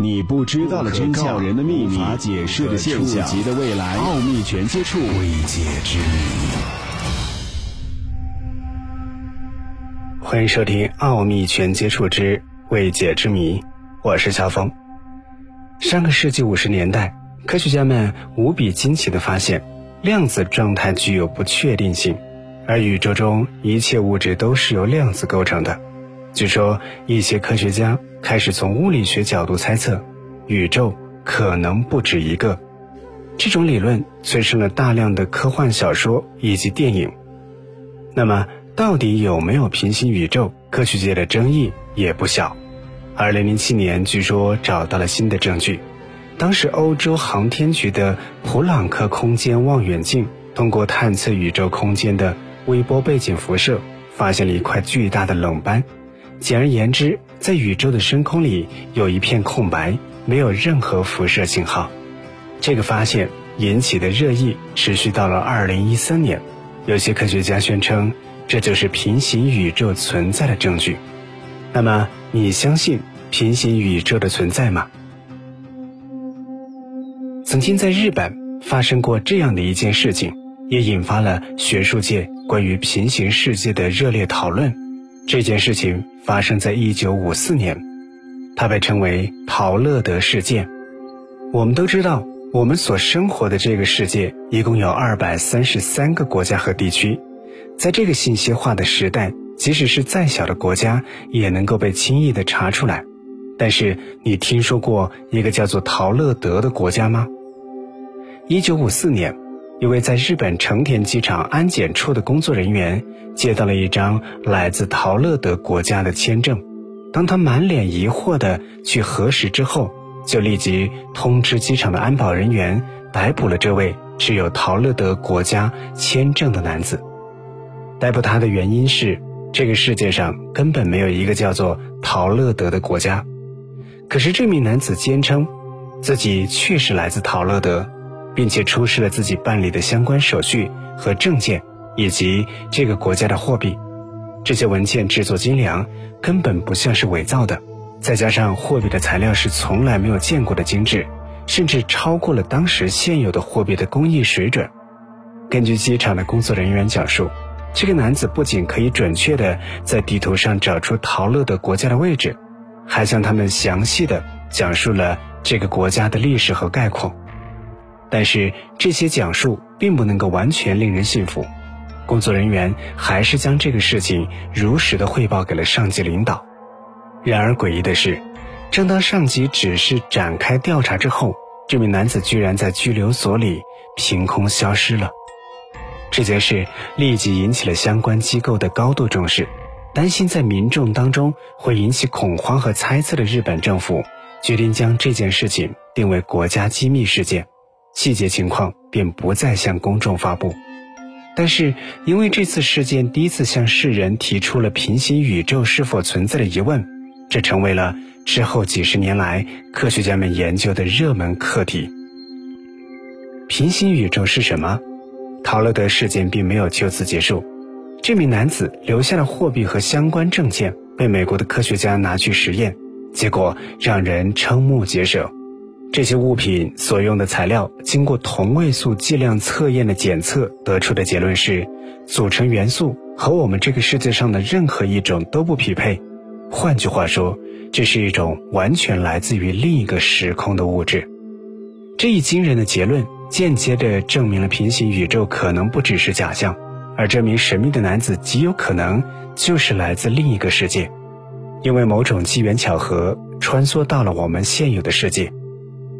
你不知道的真相，人的秘密，无法解释的现象，级的未来，奥秘全接触，未解之谜。欢迎收听《奥秘全接触之未解之谜》，我是肖峰。上个世纪五十年代，科学家们无比惊奇的发现，量子状态具有不确定性，而宇宙中一切物质都是由量子构成的。据说，一些科学家开始从物理学角度猜测，宇宙可能不止一个。这种理论催生了大量的科幻小说以及电影。那么，到底有没有平行宇宙？科学界的争议也不小。二零零七年，据说找到了新的证据。当时，欧洲航天局的普朗克空间望远镜通过探测宇宙空间的微波背景辐射，发现了一块巨大的冷斑。简而言之，在宇宙的深空里有一片空白，没有任何辐射信号。这个发现引起的热议持续到了2013年，有些科学家宣称这就是平行宇宙存在的证据。那么，你相信平行宇宙的存在吗？曾经在日本发生过这样的一件事情，也引发了学术界关于平行世界的热烈讨论。这件事情发生在一九五四年，它被称为陶乐德事件。我们都知道，我们所生活的这个世界一共有二百三十三个国家和地区，在这个信息化的时代，即使是再小的国家也能够被轻易的查出来。但是，你听说过一个叫做陶乐德的国家吗？一九五四年。一位在日本成田机场安检处的工作人员接到了一张来自陶乐德国家的签证，当他满脸疑惑地去核实之后，就立即通知机场的安保人员逮捕了这位持有陶乐德国家签证的男子。逮捕他的原因是，这个世界上根本没有一个叫做陶乐德的国家。可是这名男子坚称，自己确实来自陶乐德。并且出示了自己办理的相关手续和证件，以及这个国家的货币。这些文件制作精良，根本不像是伪造的。再加上货币的材料是从来没有见过的精致，甚至超过了当时现有的货币的工艺水准。根据机场的工作人员讲述，这个男子不仅可以准确地在地图上找出陶乐的国家的位置，还向他们详细地讲述了这个国家的历史和概况。但是这些讲述并不能够完全令人信服，工作人员还是将这个事情如实的汇报给了上级领导。然而诡异的是，正当上级指示展开调查之后，这名男子居然在拘留所里凭空消失了。这件事立即引起了相关机构的高度重视，担心在民众当中会引起恐慌和猜测的日本政府决定将这件事情定为国家机密事件。细节情况便不再向公众发布，但是因为这次事件第一次向世人提出了平行宇宙是否存在的疑问，这成为了之后几十年来科学家们研究的热门课题。平行宇宙是什么？陶乐德事件并没有就此结束，这名男子留下的货币和相关证件被美国的科学家拿去实验，结果让人瞠目结舌。这些物品所用的材料经过同位素剂量测验的检测，得出的结论是，组成元素和我们这个世界上的任何一种都不匹配。换句话说，这是一种完全来自于另一个时空的物质。这一惊人的结论间接地证明了平行宇宙可能不只是假象，而这名神秘的男子极有可能就是来自另一个世界，因为某种机缘巧合穿梭到了我们现有的世界。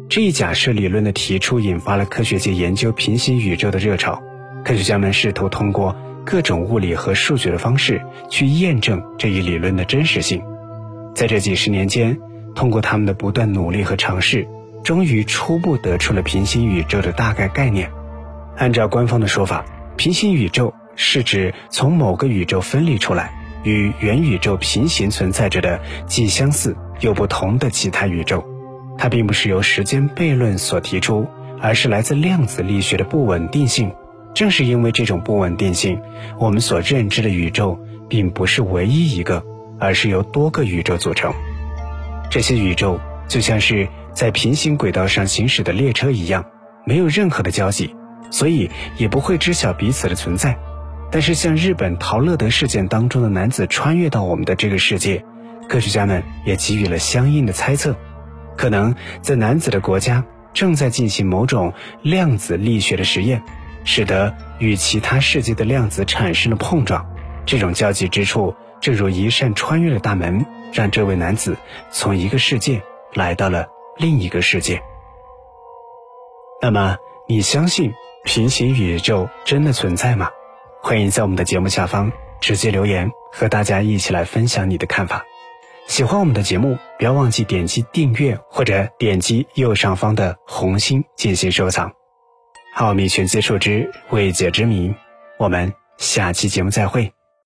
这一假设理论的提出，引发了科学界研究平行宇宙的热潮。科学家们试图通过各种物理和数学的方式去验证这一理论的真实性。在这几十年间，通过他们的不断努力和尝试，终于初步得出了平行宇宙的大概概念。按照官方的说法，平行宇宙是指从某个宇宙分离出来，与原宇宙平行存在着的既相似又不同的其他宇宙。它并不是由时间悖论所提出，而是来自量子力学的不稳定性。正是因为这种不稳定性，我们所认知的宇宙并不是唯一一个，而是由多个宇宙组成。这些宇宙就像是在平行轨道上行驶的列车一样，没有任何的交集，所以也不会知晓彼此的存在。但是，像日本陶乐德事件当中的男子穿越到我们的这个世界，科学家们也给予了相应的猜测，可能在男子的国家正在进行某种量子力学的实验，使得与其他世界的量子产生了碰撞。这种交集之处，正如一扇穿越的大门，让这位男子从一个世界。来到了另一个世界。那么，你相信平行宇宙真的存在吗？欢迎在我们的节目下方直接留言，和大家一起来分享你的看法。喜欢我们的节目，不要忘记点击订阅或者点击右上方的红心进行收藏。奥秘全接触之未解之谜，我们下期节目再会。